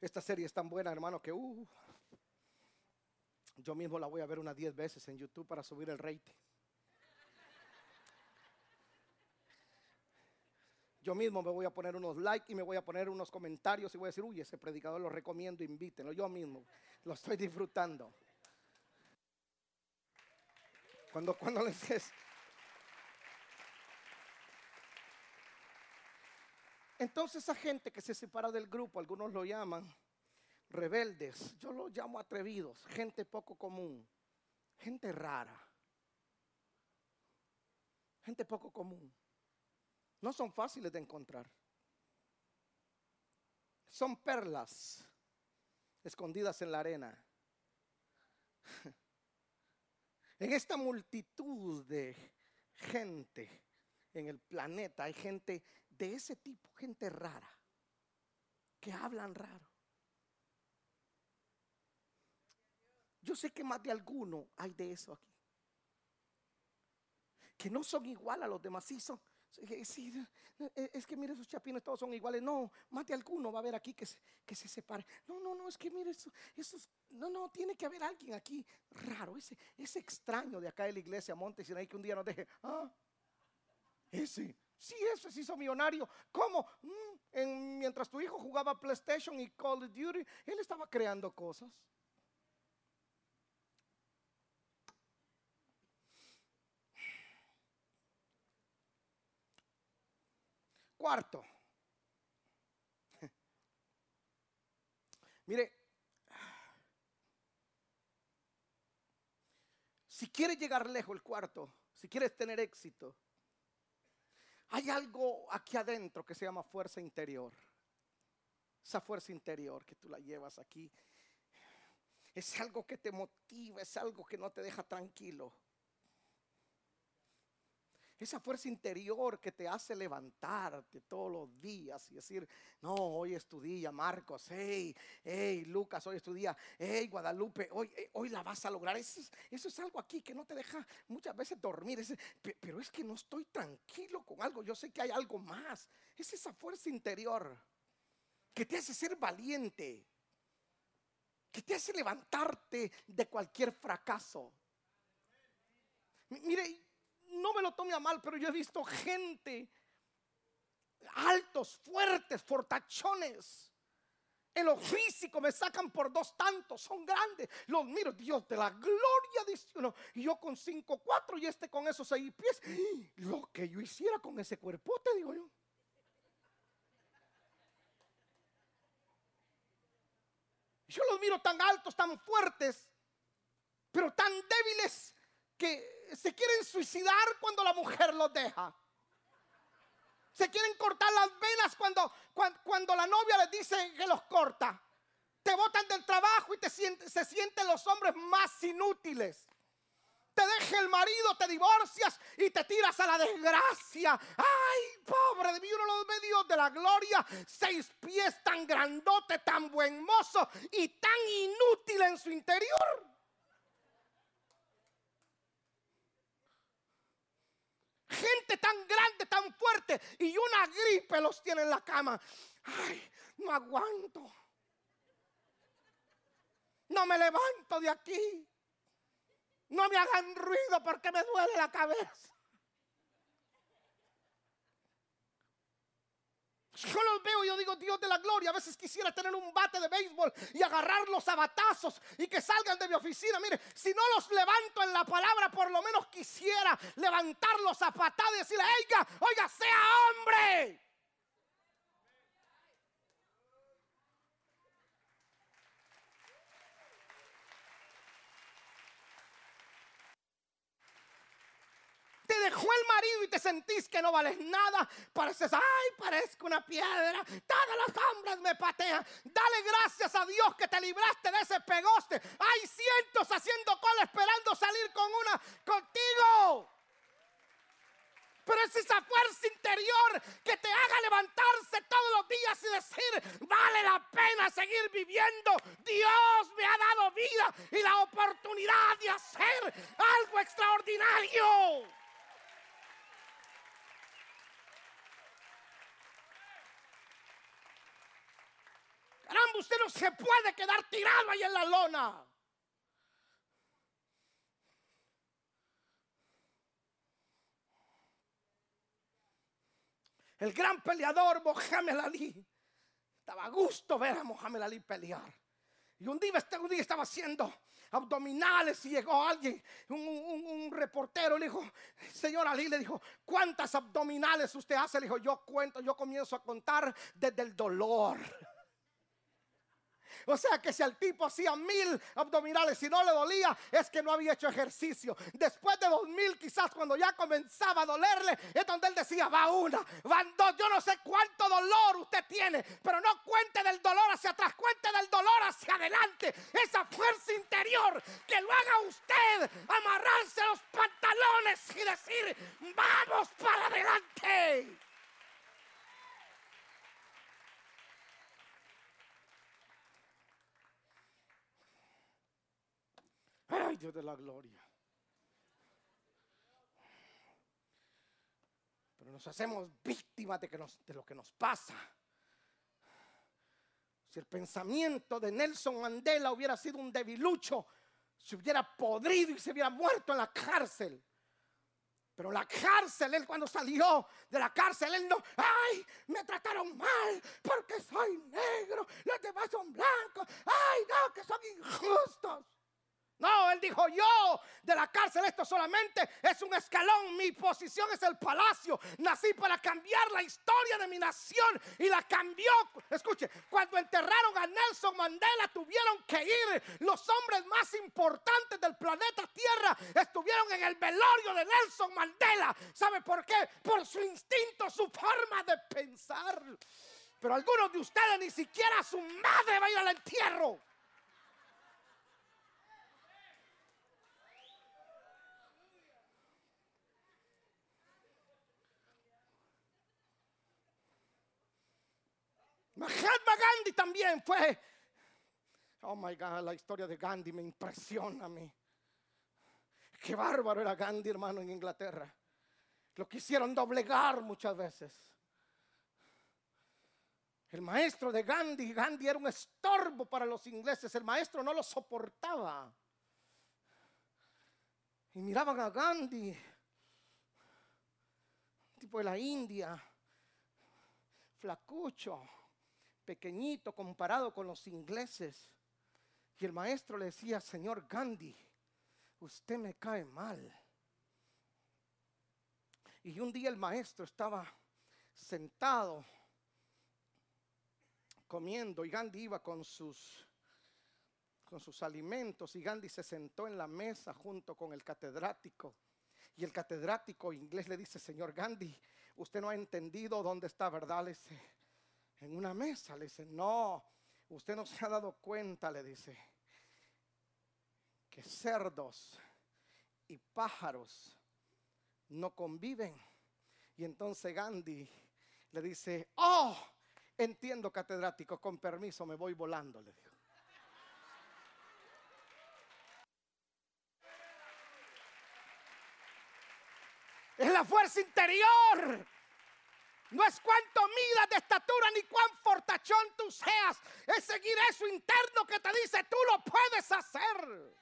Esta serie es tan buena, hermano, que uh, yo mismo la voy a ver unas 10 veces en YouTube para subir el rating. Yo mismo me voy a poner unos likes y me voy a poner unos comentarios y voy a decir, uy, ese predicador lo recomiendo, invítenlo. Yo mismo lo estoy disfrutando. Cuando, cuando *laughs* les Entonces esa gente que se separa del grupo, algunos lo llaman rebeldes, yo lo llamo atrevidos, gente poco común, gente rara, gente poco común. No son fáciles de encontrar. Son perlas escondidas en la arena. *laughs* En esta multitud de gente en el planeta hay gente de ese tipo, gente rara, que hablan raro. Yo sé que más de alguno hay de eso aquí. Que no son igual a los demás. Sí, son. es que mire, esos chapines todos son iguales. No, más de alguno va a haber aquí que se, que se separe. No, no, no, es que mire, eso, no, no, tiene que haber alguien aquí raro, ese, ese extraño de acá de la iglesia Monte hay que un día nos deje. Ah, ese. Sí, ese se hizo millonario. ¿Cómo? Mm, mientras tu hijo jugaba PlayStation y Call of Duty, él estaba creando cosas. Cuarto. Mire, si quieres llegar lejos, el cuarto, si quieres tener éxito, hay algo aquí adentro que se llama fuerza interior. Esa fuerza interior que tú la llevas aquí. Es algo que te motiva, es algo que no te deja tranquilo. Esa fuerza interior que te hace levantarte todos los días y decir, no, hoy es tu día, Marcos, hey, hey, Lucas, hoy es tu día, hey, Guadalupe, hoy, eh, hoy la vas a lograr. Eso es, algo aquí que no te deja muchas veces dormir, pero es que no estoy tranquilo con algo, yo sé que hay algo más. Es esa fuerza interior que te hace ser valiente, que te hace levantarte de cualquier fracaso. Mire, no me lo tome a mal, pero yo he visto gente altos, fuertes, fortachones. En lo físico me sacan por dos tantos, son grandes. Los miro, Dios de la gloria, dice uno. Y yo con cinco, cuatro y este con esos seis pies. *gasps* Lo que yo hiciera con ese cuerpo, te digo yo. Yo los miro tan altos, tan fuertes, pero tan débiles que se quieren suicidar cuando la mujer los deja. Se quieren cortar las venas cuando, cuando, la novia les dice que los corta. Te botan del trabajo y te se sienten los hombres más inútiles. Te deja el marido, te divorcias y te tiras a la desgracia. Ay, pobre de mí, uno de los medios de la gloria. Seis pies tan grandote, tan buen mozo y tan inútil en su interior. Gente tan grande, tan fuerte y una gripe los tiene en la cama. Ay, no aguanto. No me levanto de aquí. No me hagan ruido porque me duele la cabeza. Yo los veo y yo digo, Dios de la gloria, a veces quisiera tener un bate de béisbol y agarrarlos a batazos y que salgan de mi oficina. Mire, si no los levanto en la palabra, por lo menos quisiera levantarlos a patadas y decirle, oiga, oiga, sea hombre. Dejó el marido y te sentís que no vales nada. Pareces, ay, parezco una piedra. Todos los hombres me patean. Dale gracias a Dios que te libraste de ese pegoste. Hay cientos haciendo cola esperando salir con una contigo. Pero es esa fuerza interior que te haga levantarse todos los días y decir, vale la pena seguir viviendo. Dios me ha dado vida y la oportunidad de hacer algo extraordinario. Usted no se puede quedar tirado ahí en la lona. El gran peleador Mohamed Ali. Estaba a gusto ver a Mohamed Ali pelear. Y un día, este- un día estaba haciendo abdominales y llegó alguien, un- un reportero, le dijo, señor Ali, le dijo, ¿cuántas abdominales usted hace? Le dijo, yo cuento, yo comienzo a contar desde el dolor. O sea que si el tipo hacía mil abdominales y no le dolía, es que no había hecho ejercicio. Después de dos mil, quizás cuando ya comenzaba a dolerle, es donde él decía, va una, van dos. Yo no sé cuánto dolor usted tiene, pero no cuente del dolor hacia atrás, cuente del dolor hacia adelante. Esa fuerza interior que lo haga usted amarrarse los pantalones y decir, vamos para adelante. Ay, Dios de la gloria. Pero nos hacemos víctimas de, lo que nos pasa. Si el pensamiento de Nelson Mandela hubiera sido un debilucho, se hubiera podrido y se hubiera muerto en la cárcel. Pero la cárcel, él cuando salió de la cárcel, él no, ay, me trataron mal porque soy negro, los demás son blancos, ay, no, que son injustos. No, él dijo yo de la cárcel esto solamente es un escalón, mi posición es el palacio, nací para cambiar la historia de mi nación y la cambió. Escuche, cuando enterraron a Nelson Mandela tuvieron que ir los hombres más importantes del planeta Tierra, estuvieron en el velorio de Nelson Mandela. ¿Sabe por qué? Por su instinto, su forma de pensar. Pero algunos de ustedes ni siquiera su madre va a ir al entierro. Mahatma Gandhi también fue. Oh my God, la historia de Gandhi me impresiona a mí. Qué bárbaro era Gandhi, hermano, en Inglaterra. Lo quisieron doblegar muchas veces. El maestro de Gandhi, Gandhi era un estorbo para los ingleses. El maestro no lo soportaba. Y miraban a Gandhi, tipo de la India, flacucho pequeñito comparado con los ingleses. Y el maestro le decía, señor Gandhi, usted me cae mal. Y un día el maestro estaba sentado comiendo y Gandhi iba con sus con sus alimentos y Gandhi se sentó en la mesa junto con el catedrático. Y el catedrático inglés le dice, señor Gandhi, usted no ha entendido dónde está, ¿verdad? Dice, en una mesa. Le dice, no, usted no se ha dado cuenta, le dice, que cerdos y pájaros no conviven. Y entonces Gandhi le dice, oh, entiendo catedrático, con permiso me voy volando, le dijo. Es la fuerza interior. No es cuánto midas de estatura ni cuán fortachón tú seas. Es seguir eso interno que te dice, tú lo puedes hacer.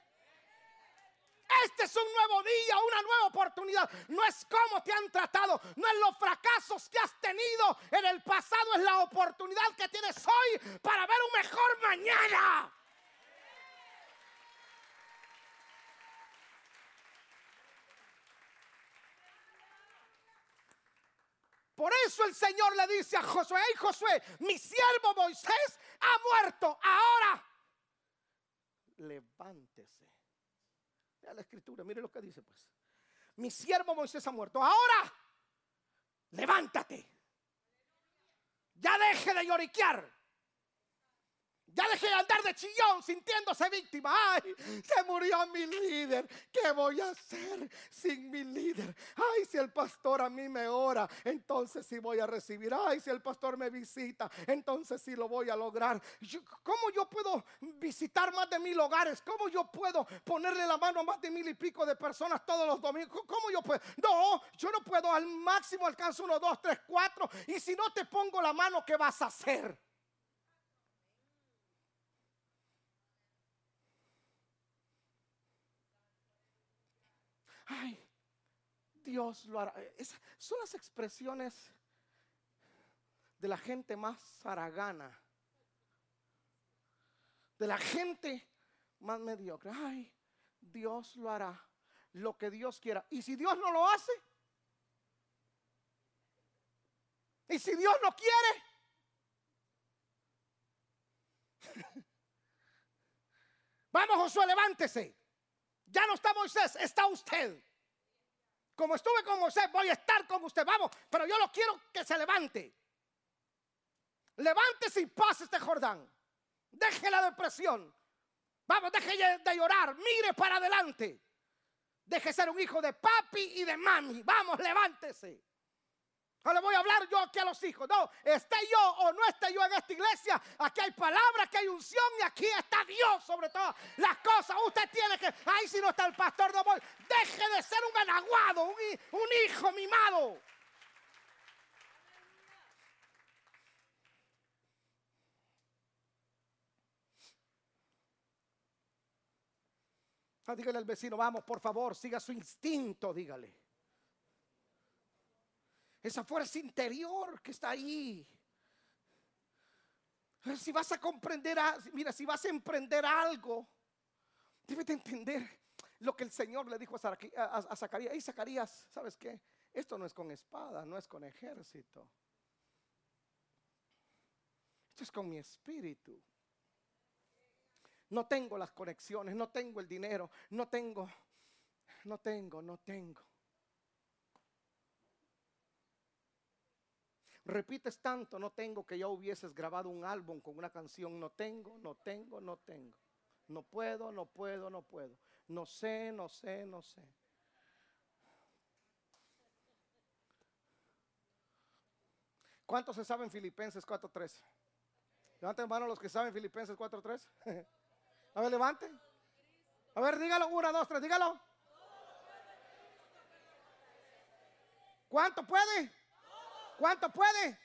Este es un nuevo día, una nueva oportunidad. No es cómo te han tratado, no es los fracasos que has tenido en el pasado, es la oportunidad que tienes hoy para ver un mejor mañana. Por eso el Señor le dice a Josué, hey Josué, mi siervo Moisés ha muerto, ahora levántese. Vea la escritura, mire lo que dice pues. Mi siervo Moisés ha muerto, ahora levántate. Ya deje de lloriquear. Ya dejé de andar de chillón sintiéndose víctima. Ay, se murió mi líder. ¿Qué voy a hacer sin mi líder? Ay, si el pastor a mí me ora, entonces sí voy a recibir. Ay, si el pastor me visita, entonces sí lo voy a lograr. ¿Cómo yo puedo visitar más de mil hogares? ¿Cómo yo puedo ponerle la mano a más de mil y pico de personas todos los domingos? ¿Cómo yo puedo? No, yo no puedo. Al máximo alcanzo uno, dos, tres, cuatro. Y si no te pongo la mano, ¿qué vas a hacer? Ay, Dios lo hará. son las expresiones de la gente más zaragana, de la gente más mediocre. Ay, Dios lo hará, lo que Dios quiera. Y si Dios no lo hace, y si Dios no quiere, *laughs* vamos Josué, levántese. Ya no está Moisés, está usted. Como estuve con Moisés, voy a estar con usted. Vamos, pero yo lo quiero que se levante. Levántese y pase este Jordán. Deje la depresión. Vamos, deje de llorar. Mire para adelante. Deje ser un hijo de papi y de mami. Vamos, levántese. Le voy a hablar yo aquí a los hijos. No, esté yo o no esté yo en esta iglesia. Aquí hay palabra, aquí hay unción y aquí está Dios sobre todas las cosas. Usted tiene que, ahí si no está el pastor, no voy. Deje de ser un anaguado, un, un hijo mimado. Ah, dígale al vecino, vamos, por favor, siga su instinto, dígale esa fuerza interior que está ahí. Si vas a comprender, mira, si vas a emprender algo, debes de entender lo que el Señor le dijo a, Zacarías. Y Zacarías, ¿sabes qué? Esto no es con espada, no es con ejército. Esto es con mi espíritu. No tengo las conexiones, no tengo el dinero, no tengo, no tengo, no tengo. Repites tanto, no tengo que ya hubieses grabado un álbum con una canción, no tengo, no tengo, no tengo. No puedo, no puedo, no puedo. No sé, no sé, no sé. ¿Cuántos se saben Filipenses 4.3? Levanten mano los que saben Filipenses 4.3. *laughs* A ver, levanten. A ver, dígalo, una, dos, tres, dígalo. ¿Cuánto puede? ¿Cuánto puede?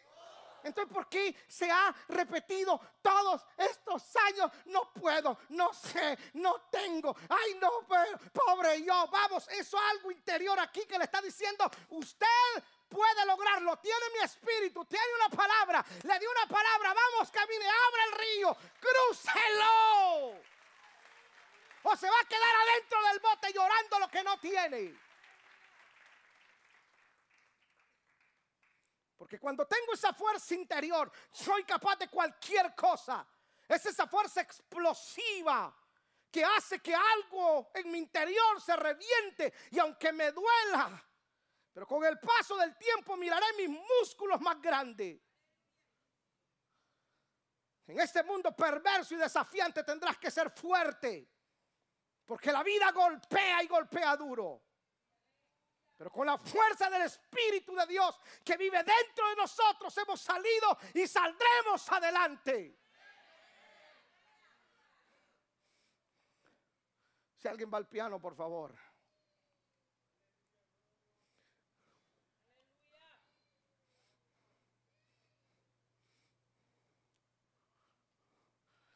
Entonces, ¿por qué se ha repetido todos estos años? No puedo, no sé, no tengo. Ay, no, pobre yo. Vamos, eso es algo interior aquí que le está diciendo, usted puede lograrlo. Tiene mi espíritu, tiene una palabra. Le di una palabra, vamos, camine, abra el río, crúcelo. O se va a quedar adentro del bote llorando lo que no tiene. Porque cuando tengo esa fuerza interior, soy capaz de cualquier cosa. Es esa fuerza explosiva que hace que algo en mi interior se reviente y aunque me duela, pero con el paso del tiempo miraré mis músculos más grandes. En este mundo perverso y desafiante tendrás que ser fuerte, porque la vida golpea y golpea duro. Pero con la fuerza del Espíritu de Dios que vive dentro de nosotros hemos salido y saldremos adelante. Si alguien va al piano, por favor.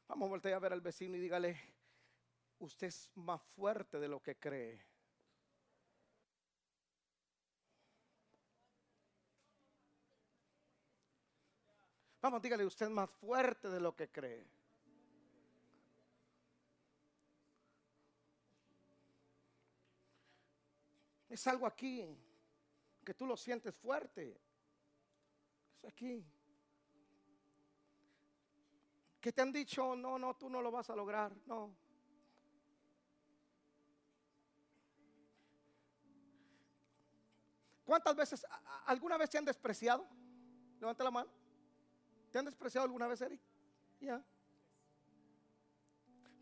Vamos a voltear a ver al vecino y dígale, usted es más fuerte de lo que cree. Vamos, dígale, usted más fuerte de lo que cree. Es algo aquí que tú lo sientes fuerte. Es aquí. Que te han dicho, no, no, tú no lo vas a lograr. No. ¿Cuántas veces, alguna vez te han despreciado? Levanta la mano. ¿Te han despreciado alguna vez, Eric? Ya.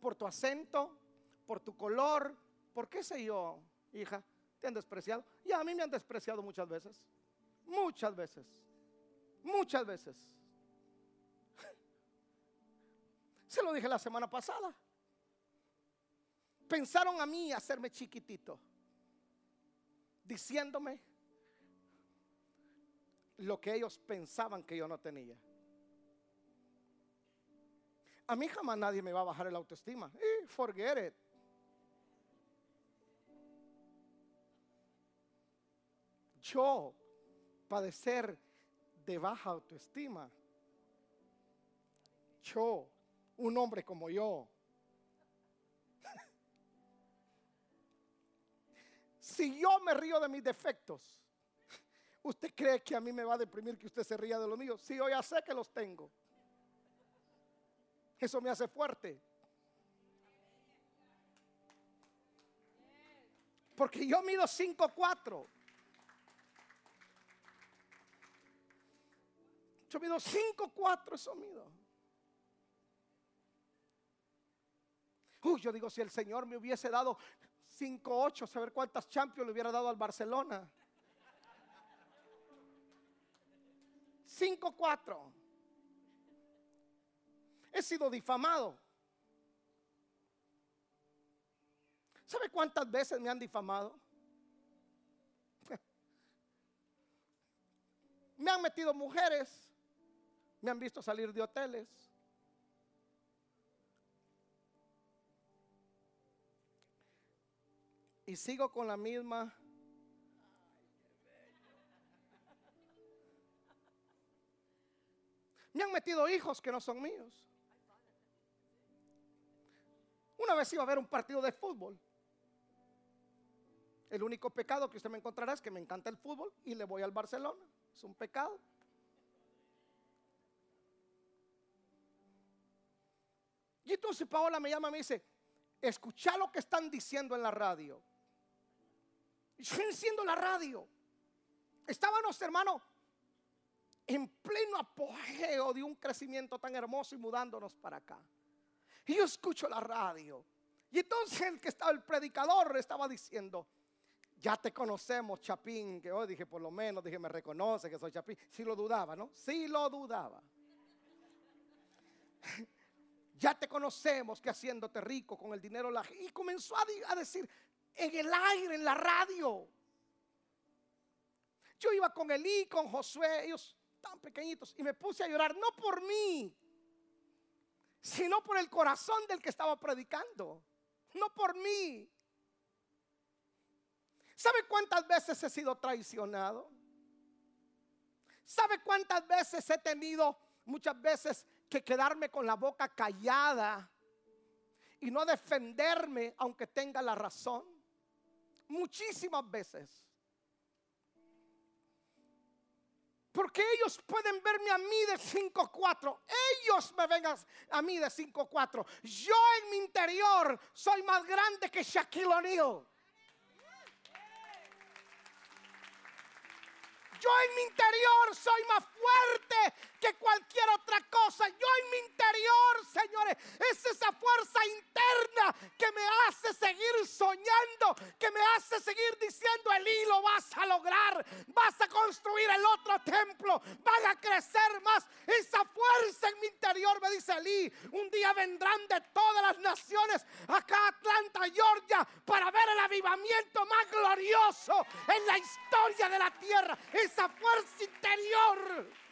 Por tu acento, por tu color, por qué sé yo, hija han despreciado. Y a mí me han despreciado muchas veces. Muchas veces. Muchas veces. *laughs* Se lo dije la semana pasada. Pensaron a mí hacerme chiquitito. Diciéndome lo que ellos pensaban que yo no tenía. A mí jamás nadie me va a bajar el autoestima. Eh, forget it. yo padecer de baja autoestima. Yo, un hombre como yo. *laughs* si yo me río de mis defectos, ¿usted cree que a mí me va a deprimir que usted se ría de los míos? Si yo ya sé que los tengo. Eso me hace fuerte. Porque yo mido 5'4". Yo mido 5'4", eso mido. Uy, yo digo, si el Señor me hubiese dado 5'8", saber cuántas Champions le hubiera dado al Barcelona. 5'4". He sido difamado. ¿Sabe cuántas veces me han difamado? *laughs* Me han metido mujeres me han visto salir de hoteles. Y sigo con la misma. Me han metido hijos que no son míos. Una vez iba a ver un partido de fútbol. El único pecado que usted me encontrará es que me encanta el fútbol y le voy al Barcelona. Es un pecado. Y entonces Paola me llama y me dice, escucha lo que están diciendo en la radio. Yo enciendo la radio. Estábamos, hermano, en pleno apogeo de un crecimiento tan hermoso y mudándonos para acá. Y yo escucho la radio. Y entonces el que estaba, el predicador, estaba diciendo, ya te conocemos, Chapín, que hoy dije, por lo menos, dije, me reconoce que soy Chapín. Si lo dudaba, ¿no? Sí lo dudaba. *laughs* Ya te conocemos que haciéndote rico con el dinero. La... Y comenzó a, decir en el aire, en la radio. Yo iba con Elí, con Josué, ellos tan pequeñitos, y me puse a llorar, no por mí, sino por el corazón del que estaba predicando, no por mí. ¿Sabe cuántas veces he sido traicionado? ¿Sabe cuántas veces he tenido muchas veces que quedarme con la boca callada y no defenderme aunque tenga la razón. Muchísimas veces. Porque ellos pueden verme a mí de 5'4. Ellos me ven a, mí de 5'4. Yo en mi interior soy más grande que Shaquille O'Neal. Yo en mi interior soy más fuerte que cualquier otra cosa. Yo en mi interior, señores, es esa fuerza interna que me hace seguir soñando, que me hace seguir diciendo, Elí, lo vas a lograr, vas a construir el otro templo, van a crecer más. Esa fuerza en mi interior me dice Elí, un día vendrán de todas las naciones acá a Atlanta, Georgia, para ver el avivamiento más glorioso en la historia de la tierra. Esa fuerza interior.